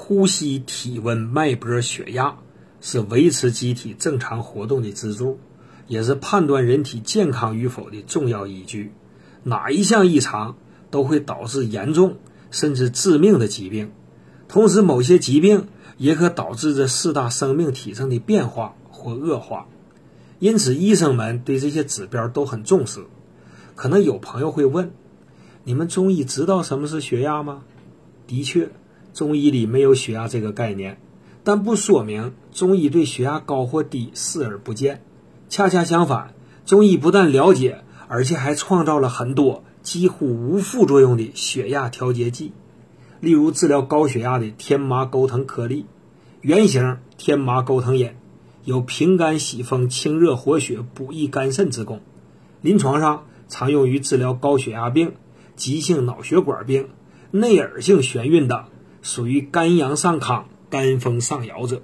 呼吸、体温、脉搏、血压是维持机体正常活动的支柱，也是判断人体健康与否的重要依据。哪一项异常都会导致严重甚至致命的疾病，同时某些疾病也可导致这四大生命体征的变化或恶化。因此，医生们对这些指标都很重视。可能有朋友会问：你们中医知道什么是血压吗？的确，中医里没有血压这个概念，但不说明中医对血压高或低视而不见。恰恰相反，中医不但了解，而且还创造了很多几乎无副作用的血压调节剂。例如，治疗高血压的天麻钩藤颗粒，原型天麻钩藤饮。有平肝息风、清热活血、补益肝肾之功。临床上常用于治疗高血压病、急性脑血管病、内耳性眩晕等属于肝阳上亢、肝风上摇者。